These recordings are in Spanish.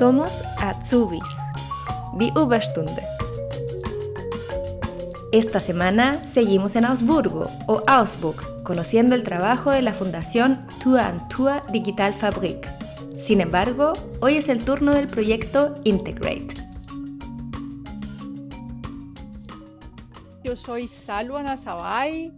Somos Azubis, Die Überstunde. Esta semana seguimos en Augsburgo o Augsburg, conociendo el trabajo de la Fundación Tour and Tour Digital Fabrik. Sin embargo, hoy es el turno del proyecto Integrate. Yo soy Salwa Nazabay,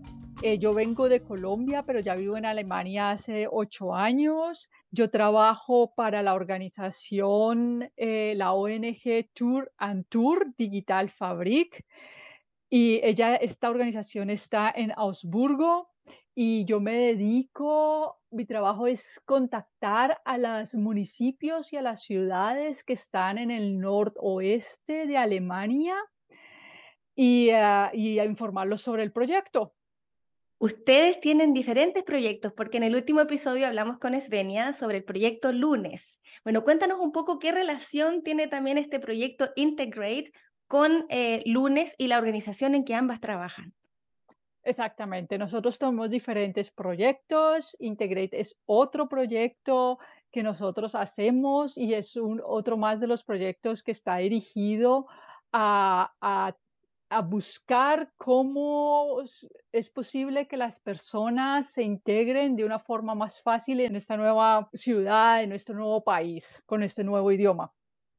eh, yo vengo de Colombia, pero ya vivo en Alemania hace ocho años. Yo trabajo para la organización, eh, la ONG Tour and Tour Digital Fabrik. Y ella, esta organización está en Augsburgo y yo me dedico, mi trabajo es contactar a los municipios y a las ciudades que están en el noroeste de Alemania y, ah, y a informarlos sobre el proyecto. Ustedes tienen diferentes proyectos, porque en el último episodio hablamos con Svenia sobre el proyecto Lunes. Bueno, cuéntanos un poco qué relación tiene también este proyecto Integrate con eh, Lunes y la organización en que ambas trabajan. Exactamente, nosotros tenemos diferentes proyectos, Integrate es otro proyecto que nosotros hacemos y es un, otro más de los proyectos que está dirigido a, a a buscar cómo es posible que las personas se integren de una forma más fácil en esta nueva ciudad, en nuestro nuevo país, con este nuevo idioma.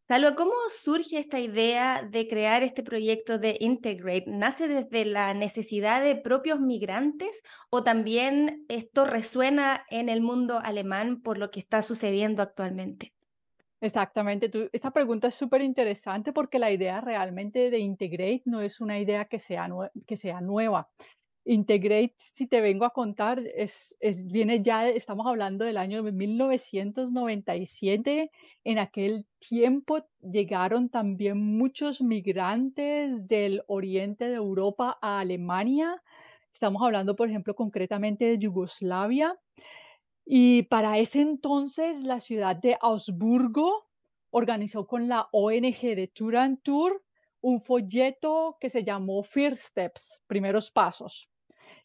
Salva, ¿cómo surge esta idea de crear este proyecto de Integrate? ¿Nace desde la necesidad de propios migrantes o también esto resuena en el mundo alemán por lo que está sucediendo actualmente? Exactamente, esta pregunta es súper interesante porque la idea realmente de Integrate no es una idea que sea, que sea nueva. Integrate, si te vengo a contar, es, es, viene ya, estamos hablando del año 1997. En aquel tiempo llegaron también muchos migrantes del oriente de Europa a Alemania. Estamos hablando, por ejemplo, concretamente de Yugoslavia. Y para ese entonces la ciudad de Augsburgo organizó con la ONG de Tour and Tour un folleto que se llamó First Steps, primeros pasos.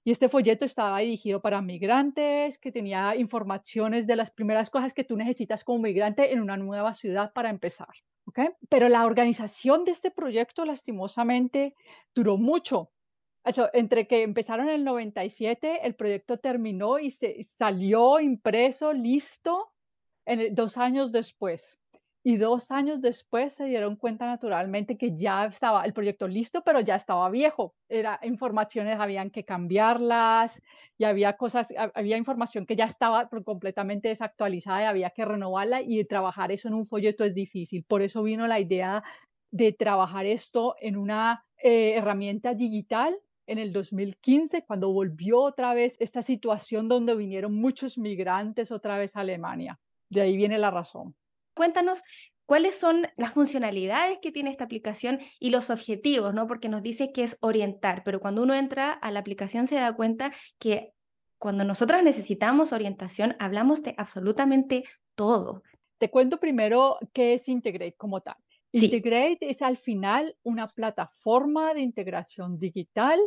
Y este folleto estaba dirigido para migrantes, que tenía informaciones de las primeras cosas que tú necesitas como migrante en una nueva ciudad para empezar. ¿okay? Pero la organización de este proyecto, lastimosamente, duró mucho entre que empezaron en el 97, el proyecto terminó y se salió impreso, listo, en dos años después. Y dos años después se dieron cuenta naturalmente que ya estaba el proyecto listo, pero ya estaba viejo. Era informaciones, habían que cambiarlas y había cosas, había información que ya estaba completamente desactualizada y había que renovarla y trabajar eso en un folleto es difícil. Por eso vino la idea de trabajar esto en una eh, herramienta digital en el 2015, cuando volvió otra vez esta situación donde vinieron muchos migrantes otra vez a Alemania. De ahí viene la razón. Cuéntanos cuáles son las funcionalidades que tiene esta aplicación y los objetivos, ¿no? Porque nos dice que es orientar, pero cuando uno entra a la aplicación se da cuenta que cuando nosotros necesitamos orientación, hablamos de absolutamente todo. Te cuento primero qué es Integrate como tal. Integrate es al final una plataforma de integración digital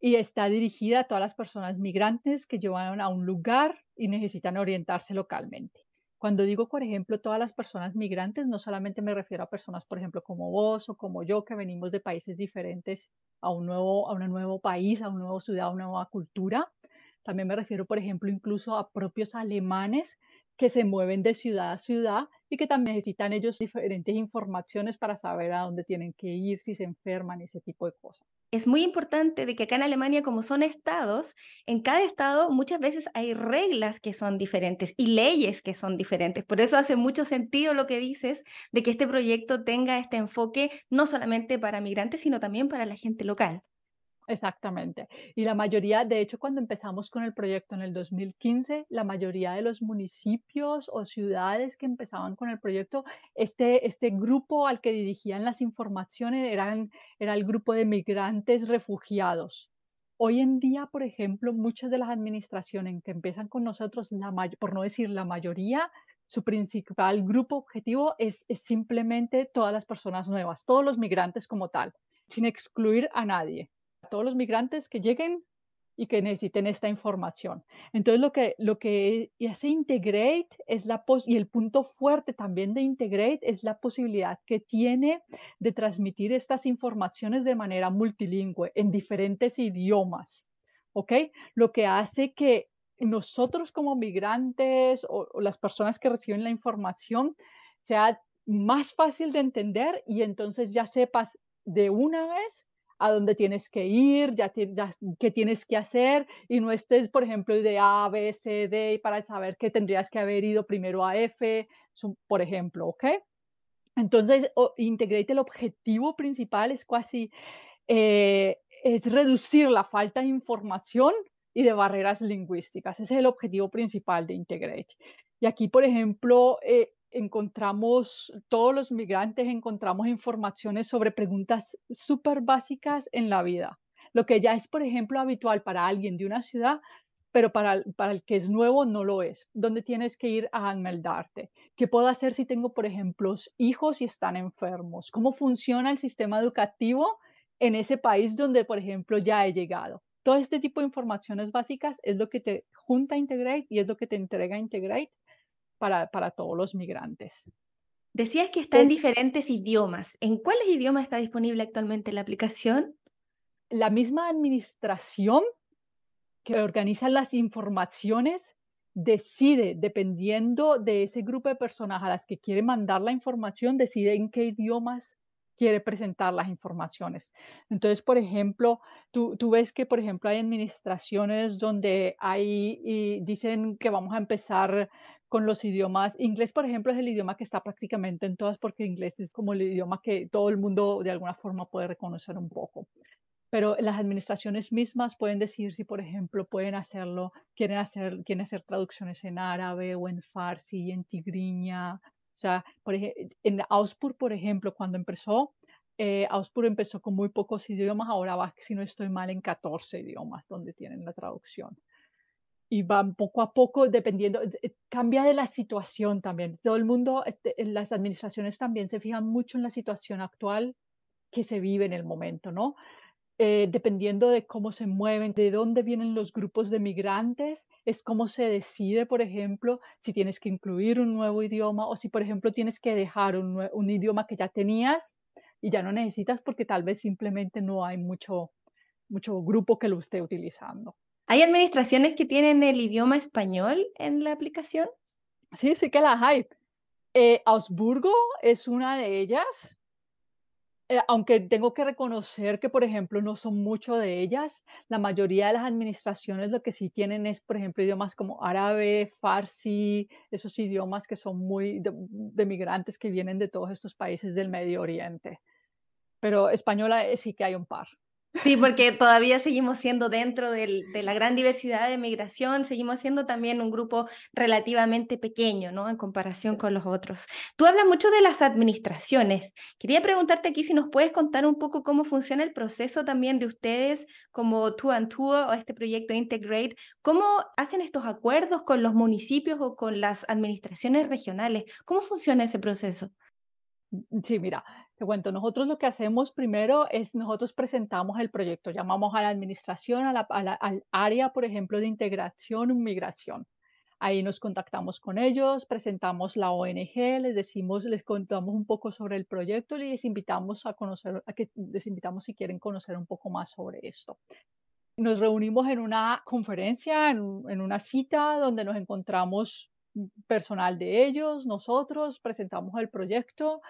y está dirigida a todas las personas migrantes que llevan a un lugar y necesitan orientarse localmente. Cuando digo, por ejemplo, todas las personas migrantes, no solamente me refiero a personas, por ejemplo, como vos o como yo, que venimos de países diferentes a un nuevo, a un nuevo país, a una nueva ciudad, a una nueva cultura. También me refiero, por ejemplo, incluso a propios alemanes que se mueven de ciudad a ciudad y que también necesitan ellos diferentes informaciones para saber a dónde tienen que ir, si se enferman, ese tipo de cosas. Es muy importante de que acá en Alemania, como son estados, en cada estado muchas veces hay reglas que son diferentes y leyes que son diferentes. Por eso hace mucho sentido lo que dices de que este proyecto tenga este enfoque no solamente para migrantes, sino también para la gente local. Exactamente. Y la mayoría, de hecho, cuando empezamos con el proyecto en el 2015, la mayoría de los municipios o ciudades que empezaban con el proyecto, este, este grupo al que dirigían las informaciones eran, era el grupo de migrantes refugiados. Hoy en día, por ejemplo, muchas de las administraciones que empiezan con nosotros, por no decir la mayoría, su principal grupo objetivo es, es simplemente todas las personas nuevas, todos los migrantes como tal, sin excluir a nadie todos los migrantes que lleguen y que necesiten esta información. Entonces, lo que, lo que hace Integrate es la pos y el punto fuerte también de Integrate es la posibilidad que tiene de transmitir estas informaciones de manera multilingüe en diferentes idiomas. ¿Ok? Lo que hace que nosotros como migrantes o, o las personas que reciben la información sea más fácil de entender y entonces ya sepas de una vez a dónde tienes que ir, ya, qué tienes que hacer y no estés, por ejemplo, de A, B, C, D para saber que tendrías que haber ido primero a F, por ejemplo, ¿ok? Entonces, Integrate, el objetivo principal es casi, eh, es reducir la falta de información y de barreras lingüísticas. Ese es el objetivo principal de Integrate. Y aquí, por ejemplo, eh, encontramos, todos los migrantes encontramos informaciones sobre preguntas súper básicas en la vida. Lo que ya es, por ejemplo, habitual para alguien de una ciudad, pero para, para el que es nuevo no lo es. ¿Dónde tienes que ir a ameldarte? ¿Qué puedo hacer si tengo, por ejemplo, hijos y están enfermos? ¿Cómo funciona el sistema educativo en ese país donde, por ejemplo, ya he llegado? Todo este tipo de informaciones básicas es lo que te junta Integrate y es lo que te entrega Integrate para, todos los migrantes. Decías que está en diferentes idiomas. ¿En cuáles idiomas está disponible actualmente la aplicación? La misma administración que organiza las informaciones decide, dependiendo de ese grupo de personas a las que quiere mandar la información, decide en qué idiomas quiere presentar las informaciones. Entonces, por ejemplo, tú, tú ves que, por ejemplo, hay administraciones donde hay y dicen que vamos a empezar con los idiomas. Inglés, por ejemplo, es el idioma que está prácticamente en todas porque inglés es como el idioma que todo el mundo de alguna forma puede reconocer un poco. Pero las administraciones mismas pueden decir si, por ejemplo, pueden hacerlo, quieren hacer, quieren hacer traducciones en árabe o en farsi, en tigriña. O sea, por ejemplo, en Auspur, por ejemplo, cuando empezó, eh, Auspur empezó con muy pocos idiomas, ahora va, si no estoy mal, en 14 idiomas donde tienen la traducción y van poco a poco, dependiendo, eh, cambia de la situación también. Todo el mundo, este, las administraciones también se fijan mucho en la situación actual que se vive en el momento, ¿no? Eh, dependiendo de cómo se mueven, de dónde vienen los grupos de migrantes, es cómo se decide, por ejemplo, si tienes que incluir un nuevo idioma o si, por ejemplo, tienes que dejar un, un idioma que ya tenías y ya no necesitas porque tal vez simplemente no hay mucho, mucho grupo que lo esté utilizando. ¿Hay administraciones que tienen el idioma español en la aplicación? Sí, sí que las hay. Eh, Augsburgo es una de ellas, eh, aunque tengo que reconocer que, por ejemplo, no son mucho de ellas. La mayoría de las administraciones lo que sí tienen es, por ejemplo, idiomas como árabe, farsi, esos idiomas que son muy de migrantes que vienen de todos estos países del Medio Oriente. Pero española eh, sí que hay un par. Sí, porque todavía seguimos siendo dentro de la gran diversidad de migración, seguimos siendo también un grupo relativamente pequeño, ¿no? En comparación con los otros. Tú hablas mucho de las administraciones. Quería preguntarte aquí si nos puedes contar un poco cómo funciona el proceso también de ustedes como Two and Two o este proyecto Integrate. ¿Cómo hacen estos acuerdos con los municipios o con las administraciones regionales? ¿Cómo funciona ese proceso? Sí, mira, te cuento, nosotros lo que hacemos primero es nosotros presentamos el proyecto, llamamos a la administración, a la, al área, por ejemplo, de integración y migración. Ahí nos contactamos con ellos, presentamos la ONG, les decimos, les contamos un poco sobre el proyecto y les invitamos a conocer, a que les invitamos si quieren conocer un poco más sobre esto. Nos reunimos en una conferencia, en, en una cita donde nos encontramos personal de ellos, nosotros presentamos el proyecto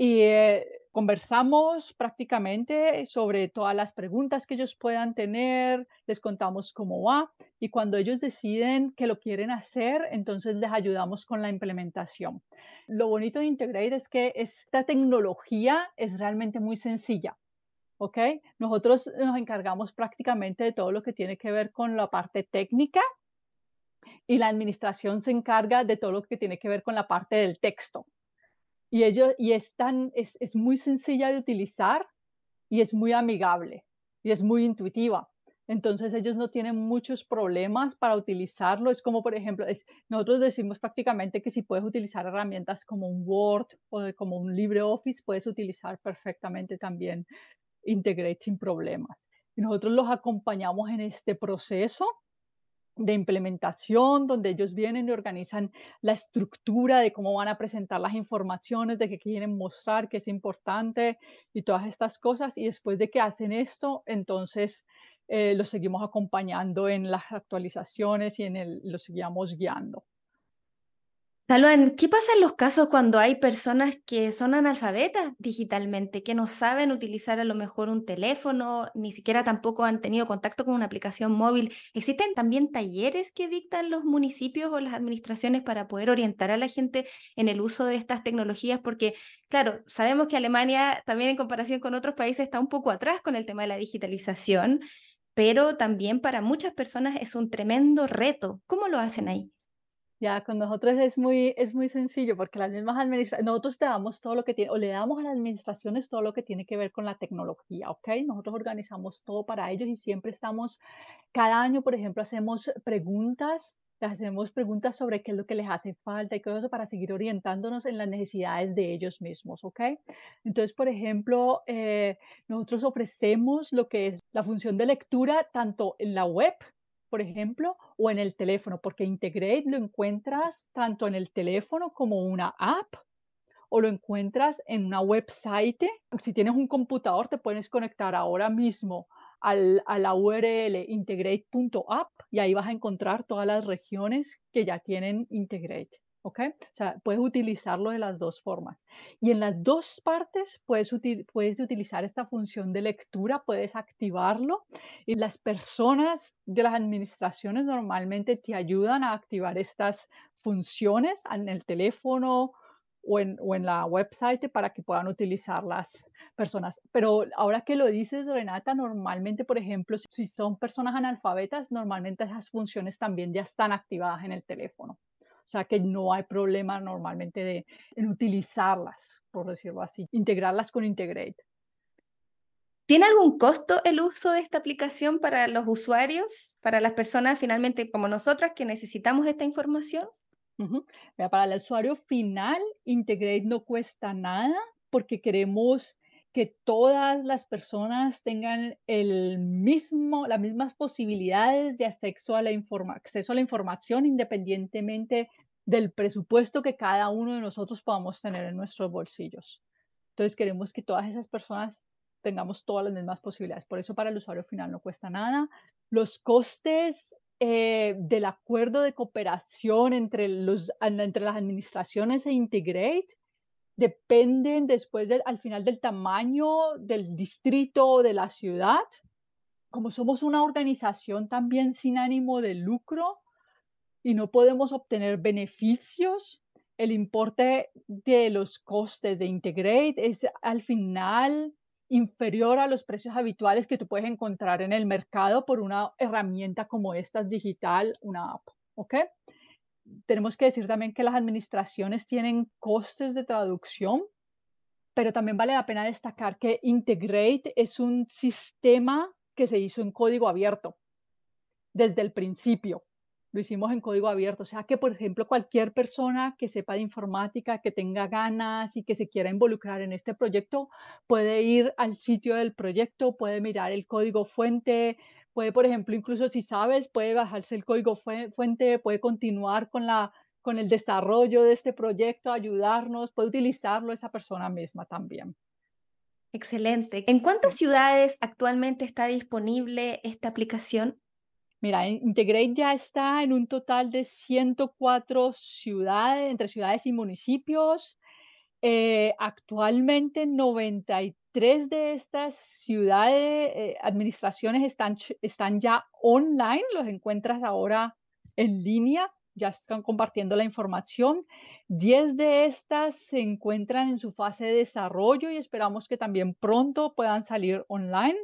y eh, conversamos prácticamente sobre todas las preguntas que ellos puedan tener, les contamos cómo va y cuando ellos deciden que lo quieren hacer, entonces les ayudamos con la implementación. Lo bonito de Integrate es que esta tecnología es realmente muy sencilla. ¿ok? Nosotros nos encargamos prácticamente de todo lo que tiene que ver con la parte técnica y la administración se encarga de todo lo que tiene que ver con la parte del texto. Y, ello, y es, es, es muy sencilla de utilizar y es muy amigable y es muy intuitiva. Entonces ellos no tienen muchos problemas para utilizarlo. Es como, por ejemplo, es, nosotros decimos prácticamente que si puedes utilizar herramientas como un Word o como un LibreOffice, puedes utilizar perfectamente también Integrate sin problemas. y nosotros los acompañamos en este proceso de implementación, donde ellos vienen y organizan la estructura de cómo van a presentar las informaciones, de qué quieren mostrar, qué es importante y todas estas cosas. Y después de que hacen esto, entonces eh, los seguimos acompañando en las actualizaciones y en el, los seguimos guiando. Saluan, ¿qué pasa en los casos cuando hay personas que son analfabetas digitalmente, que no saben utilizar a lo mejor un teléfono, ni siquiera tampoco han tenido contacto con una aplicación móvil? ¿Existen también talleres que dictan los municipios o las administraciones para poder orientar a la gente en el uso de estas tecnologías? Porque, claro, sabemos que Alemania también en comparación con otros países está un poco atrás con el tema de la digitalización, pero también para muchas personas es un tremendo reto. ¿Cómo lo hacen ahí? Ya, con nosotros es muy, es muy sencillo porque las mismas administraciones, nosotros te damos todo lo que tiene, o le damos a las administraciones todo lo que tiene que ver con la tecnología, ¿ok? Nosotros organizamos todo para ellos y siempre estamos, cada año, por ejemplo, hacemos preguntas, les hacemos preguntas sobre qué es lo que les hace falta y todo eso para seguir orientándonos en las necesidades de ellos mismos, ¿ok? Entonces, por ejemplo, eh, nosotros ofrecemos lo que es la función de lectura tanto en la web, por ejemplo, o en el teléfono, porque Integrate lo encuentras tanto en el teléfono como una app o lo encuentras en una website. Si tienes un computador, te puedes conectar ahora mismo al, a la URL integrate.app y ahí vas a encontrar todas las regiones que ya tienen Integrate. ¿Ok? O sea, puedes utilizarlo de las dos formas. Y en las dos partes puedes, puedes utilizar esta función de lectura, puedes activarlo y las personas de las administraciones normalmente te ayudan a activar estas funciones en el teléfono o en, o en, la website para que puedan utilizar las personas. Pero ahora que lo dices, Renata, normalmente, por ejemplo, si son personas analfabetas, normalmente esas funciones también ya están activadas en el teléfono. O sea que no hay problema normalmente de, en utilizarlas, por decirlo así, integrarlas con Integrate. ¿Tiene algún costo el uso de esta aplicación para los usuarios, para las personas finalmente como nosotras que necesitamos esta información? Para el usuario final, Integrate no cuesta nada porque queremos que todas las personas tengan el mismo, las mismas posibilidades de acceso a la, acceso a la información independientemente del presupuesto que cada uno de nosotros podamos tener en nuestros bolsillos. Entonces queremos que todas esas personas tengamos todas las mismas posibilidades. Por eso para el usuario final no cuesta nada. Los costes eh, del acuerdo de cooperación entre, los, entre las administraciones e Integrate dependen después al final del tamaño del distrito o de la ciudad. Como somos una organización también sin ánimo de lucro y no podemos obtener beneficios, el importe de los costes de Integrate es al final inferior a los precios habituales que tú puedes encontrar en el mercado por una herramienta como esta digital, una app. ¿Ok? Tenemos que decir también que las administraciones tienen costes de traducción, pero también vale la pena destacar que Integrate es un sistema que se hizo en código abierto desde el principio. Lo hicimos en código abierto, o sea que, por ejemplo, cualquier persona que sepa de informática, que tenga ganas y que se quiera involucrar en este proyecto, puede ir al sitio del proyecto, puede mirar el código fuente, puede, por ejemplo, incluso si sabes, puede bajarse el código fuente, puede continuar con, la, con el desarrollo de este proyecto, ayudarnos, puede utilizarlo esa persona misma también. Excelente. ¿En cuántas ciudades actualmente está disponible esta aplicación? Mira, Integrate ya está en un total de 104 ciudades, entre ciudades y municipios. Eh, actualmente 93 tres de estas ciudades, eh, administraciones están, están ya online, los encuentras ahora en línea, ya están compartiendo la información. Diez de estas se encuentran en su fase de desarrollo y esperamos que también pronto puedan salir online.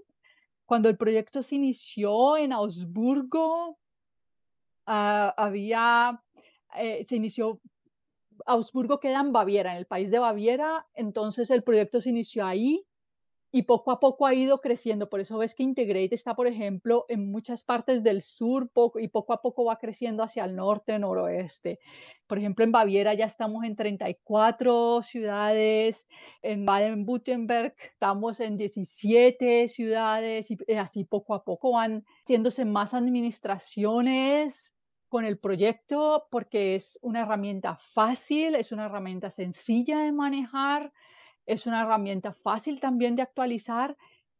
Cuando el proyecto se inició en Augsburgo, ah, había, eh, se inició Augsburgo queda en Baviera, en el país de Baviera, entonces el proyecto se inició ahí y poco a poco ha ido creciendo. Por eso ves que Integrate está, por ejemplo, en muchas partes del sur y poco a poco va creciendo hacia el norte, noroeste. Por ejemplo, en Baviera ya estamos en 34 ciudades, en Baden-Württemberg estamos en 17 ciudades y eh, así poco a poco van haciéndose más administraciones con el proyecto porque es una herramienta fácil, es una herramienta sencilla de manejar es una herramienta fácil también de actualizar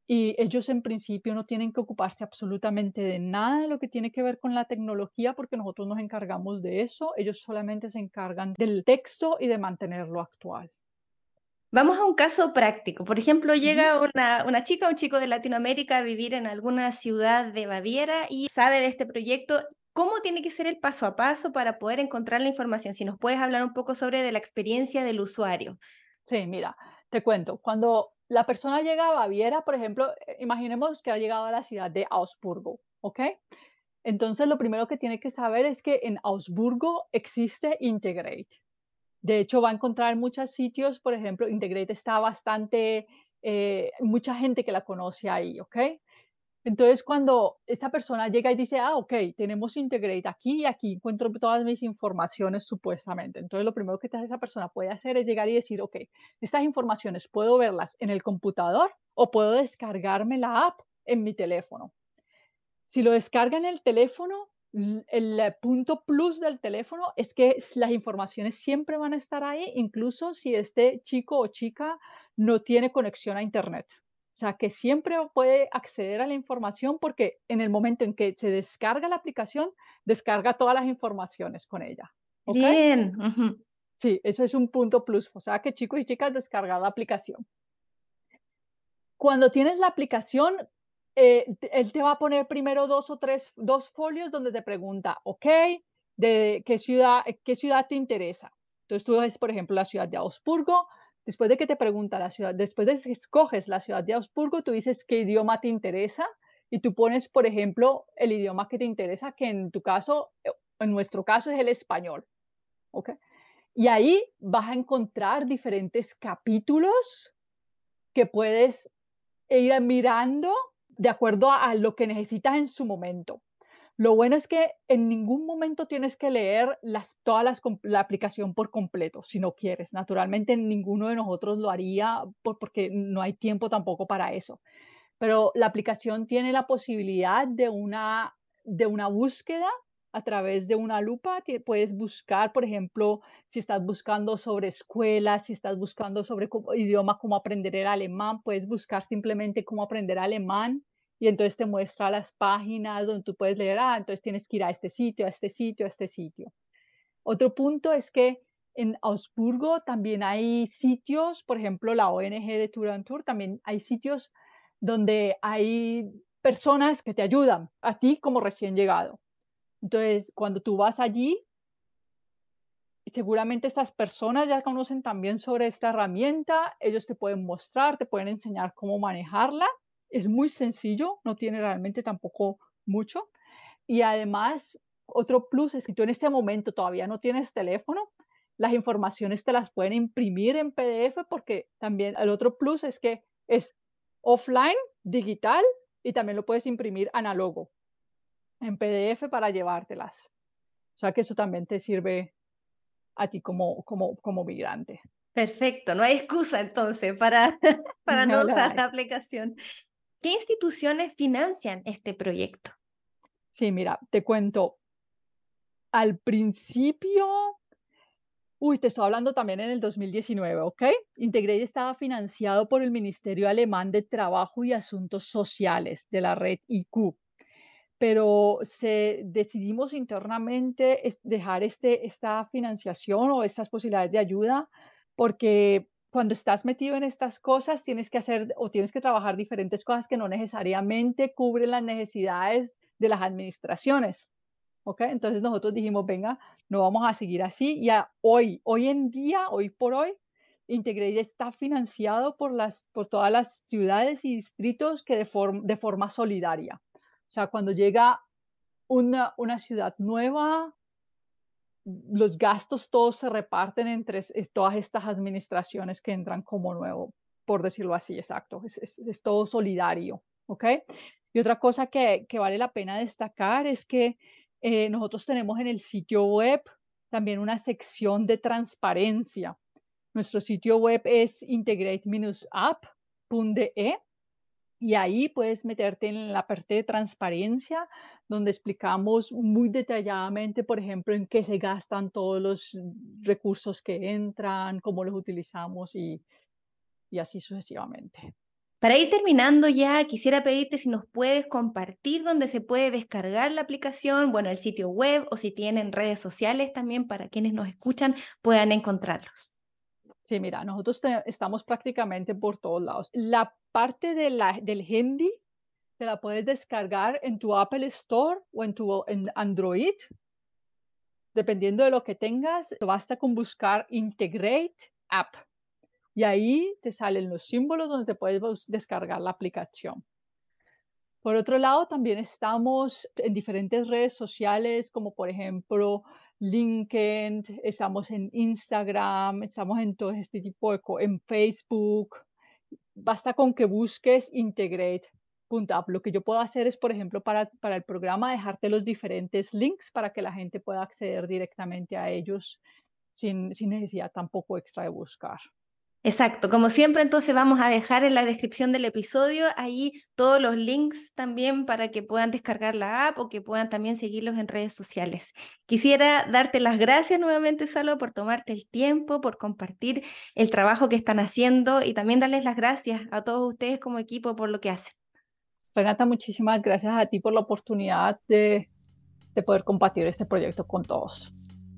y ellos en principio no tienen que ocuparse absolutamente de nada de lo que tiene que ver con la tecnología porque nosotros nos encargamos de eso. Ellos solamente se encargan del texto y de mantenerlo actual. Vamos a un caso práctico. Por ejemplo, llega una, una chica o un chico de Latinoamérica a vivir en alguna ciudad de Baviera y sabe de este proyecto. ¿Cómo tiene que ser el paso a paso para poder encontrar la información? Si nos puedes hablar un poco sobre de la experiencia del usuario. Sí, mira, te cuento, cuando la persona llega a Baviera, por ejemplo, eh, imaginemos que ha llegado a la ciudad de Augsburgo, ¿ok? Entonces, lo primero que tiene que saber es que en Augsburgo existe Integrate. De hecho, va a encontrar en muchos sitios, por ejemplo, Integrate está bastante, eh, mucha gente que la conoce ahí, ¿ok? Entonces, cuando esa persona llega y dice, ah, ok, tenemos Integrate aquí y aquí encuentro todas mis informaciones supuestamente. Entonces, lo primero que esa persona puede hacer es llegar y decir, ok, estas informaciones puedo verlas en el computador o puedo descargarme la app en mi teléfono. Si lo descarga en el teléfono, el punto plus del teléfono es que las informaciones siempre van a estar ahí, incluso si este chico o chica no tiene conexión a Internet. O sea, que siempre puede acceder a la información porque en el momento en que se descarga la aplicación, descarga todas las informaciones con ella. Bien. Sí, eso es un punto plus. O sea, que chicos y chicas descargan la aplicación. Cuando tienes la aplicación, eh, él te va a poner primero dos o tres, dos folios donde te pregunta, ok, de qué ciudad, qué ciudad te interesa. Entonces tú ves, por ejemplo, la ciudad de Augsburgo, Después de que te pregunta la ciudad, después de que escoges la ciudad de Augsburgo, tú dices qué idioma te interesa y tú pones, por ejemplo, el idioma que te interesa, que en tu caso, en nuestro caso es el español. ¿Ok? Y ahí vas a encontrar diferentes capítulos que puedes ir mirando de acuerdo a lo que necesitas en su momento. Lo bueno es que en ningún momento tienes que leer las, todas la aplicación por completo, si no quieres. Naturalmente, ninguno de nosotros lo haría porque no hay tiempo tampoco para eso. Pero la aplicación tiene la posibilidad de una, de una búsqueda a través de una lupa. Puedes buscar, por ejemplo, si estás buscando sobre escuelas, si estás buscando sobre idioma, cómo aprender el alemán, puedes buscar simplemente cómo aprender alemán y entonces te muestra las páginas donde tú puedes leer, ah, entonces tienes que ir a este sitio, a este sitio, a este sitio. Otro punto es que en Augsburgo también hay sitios, por ejemplo, la ONG de Tour and Tour, también hay sitios donde hay personas que te ayudan a ti como recién llegado. Entonces, cuando tú vas allí, seguramente estas personas ya conocen también sobre esta herramienta, ellos te pueden mostrar, te pueden enseñar cómo manejarla es muy sencillo, no tiene realmente tampoco mucho. Y además, otro plus es que tú en este momento todavía no tienes teléfono, las informaciones te las pueden imprimir en PDF porque también el otro plus es que es offline, digital y también lo puedes imprimir análogo en PDF para llevártelas. O sea que eso también te sirve a ti como, como, como migrante. Perfecto, no hay excusa entonces para, para no, usar la aplicación. ¿Qué instituciones financian este proyecto? Sí, mira, te cuento. Al principio, uy, te estoy hablando también en el 2019, ¿ok? Integrate estaba financiado por el Ministerio Alemán de Trabajo y Asuntos Sociales de la red IQ, pero se, decidimos internamente dejar este, esta financiación o estas posibilidades de ayuda porque cuando estás metido en estas cosas, tienes que hacer o tienes que trabajar diferentes cosas que no necesariamente cubren las necesidades de las administraciones. ¿Ok? Entonces nosotros dijimos, venga, no vamos a seguir así. Ya hoy, hoy en día, hoy por hoy, Integrate está financiado por, las, por todas las ciudades y distritos que de, de forma solidaria. O sea, cuando llega una, una ciudad nueva, los gastos todos se reparten entre todas estas administraciones que entran como nuevo. por decirlo así, exacto. Es, todo solidario, ¿ok? Y otra cosa que, vale la pena destacar es que eh, nosotros tenemos en el sitio web también una sección de transparencia. Nuestro sitio web es integrate-app.de y ahí puedes meterte en la parte de transparencia, donde explicamos muy detalladamente, por ejemplo, en qué se gastan todos los recursos que entran, cómo los utilizamos y, y así sucesivamente. Para ir terminando ya, quisiera pedirte si nos puedes compartir dónde se puede descargar la aplicación, bueno, el sitio web o si tienen redes sociales también para quienes nos escuchan puedan encontrarlos. Sí, mira, nosotros estamos prácticamente por todos lados. La parte de la, del Hindi te la puedes descargar en tu Apple Store o en tu Android. Dependiendo de lo que tengas, basta con buscar Integrate App. Y ahí te salen los símbolos donde te puedes descargar la aplicación. Por otro lado, también estamos en diferentes redes sociales, como por ejemplo LinkedIn, estamos en Instagram, estamos en todo este tipo de cosas, en Facebook. Basta con que busques Integrate.app. Lo que yo puedo hacer es, por ejemplo, para, para el programa, dejarte los diferentes links para que la gente pueda acceder directamente a ellos sin, sin necesidad tampoco extra de buscar. Exacto, como siempre entonces vamos a dejar en la descripción del episodio ahí todos los links también para que puedan descargar la app o que puedan también seguirlos en redes sociales. Quisiera darte las gracias nuevamente, Salo, por tomarte el tiempo, por compartir el trabajo que están haciendo y también darles las gracias a todos ustedes como equipo por lo que hacen. Renata, muchísimas gracias a ti por la oportunidad de, de poder compartir este proyecto con todos.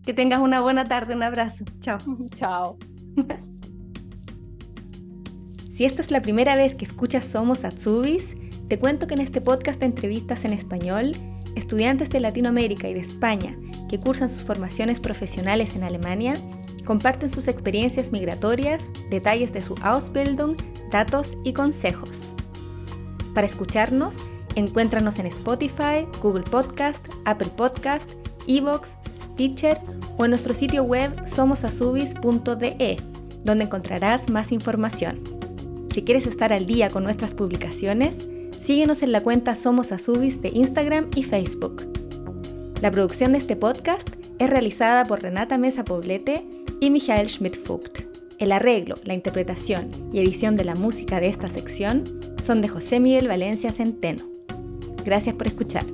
Que tengas una buena tarde, un abrazo. Chao. Chao. Si esta es la primera vez que escuchas Somos Atsubis, te cuento que en este podcast de entrevistas en español, estudiantes de Latinoamérica y de España que cursan sus formaciones profesionales en Alemania comparten sus experiencias migratorias, detalles de su Ausbildung, datos y consejos. Para escucharnos, encuéntranos en Spotify, Google Podcast, Apple Podcast, Evox, Teacher o en nuestro sitio web somosasubis.de, donde encontrarás más información. Si quieres estar al día con nuestras publicaciones, síguenos en la cuenta Somos Azubis de Instagram y Facebook. La producción de este podcast es realizada por Renata Mesa Poblete y Michael Schmidt-Fugt. El arreglo, la interpretación y edición de la música de esta sección son de José Miguel Valencia Centeno. Gracias por escuchar.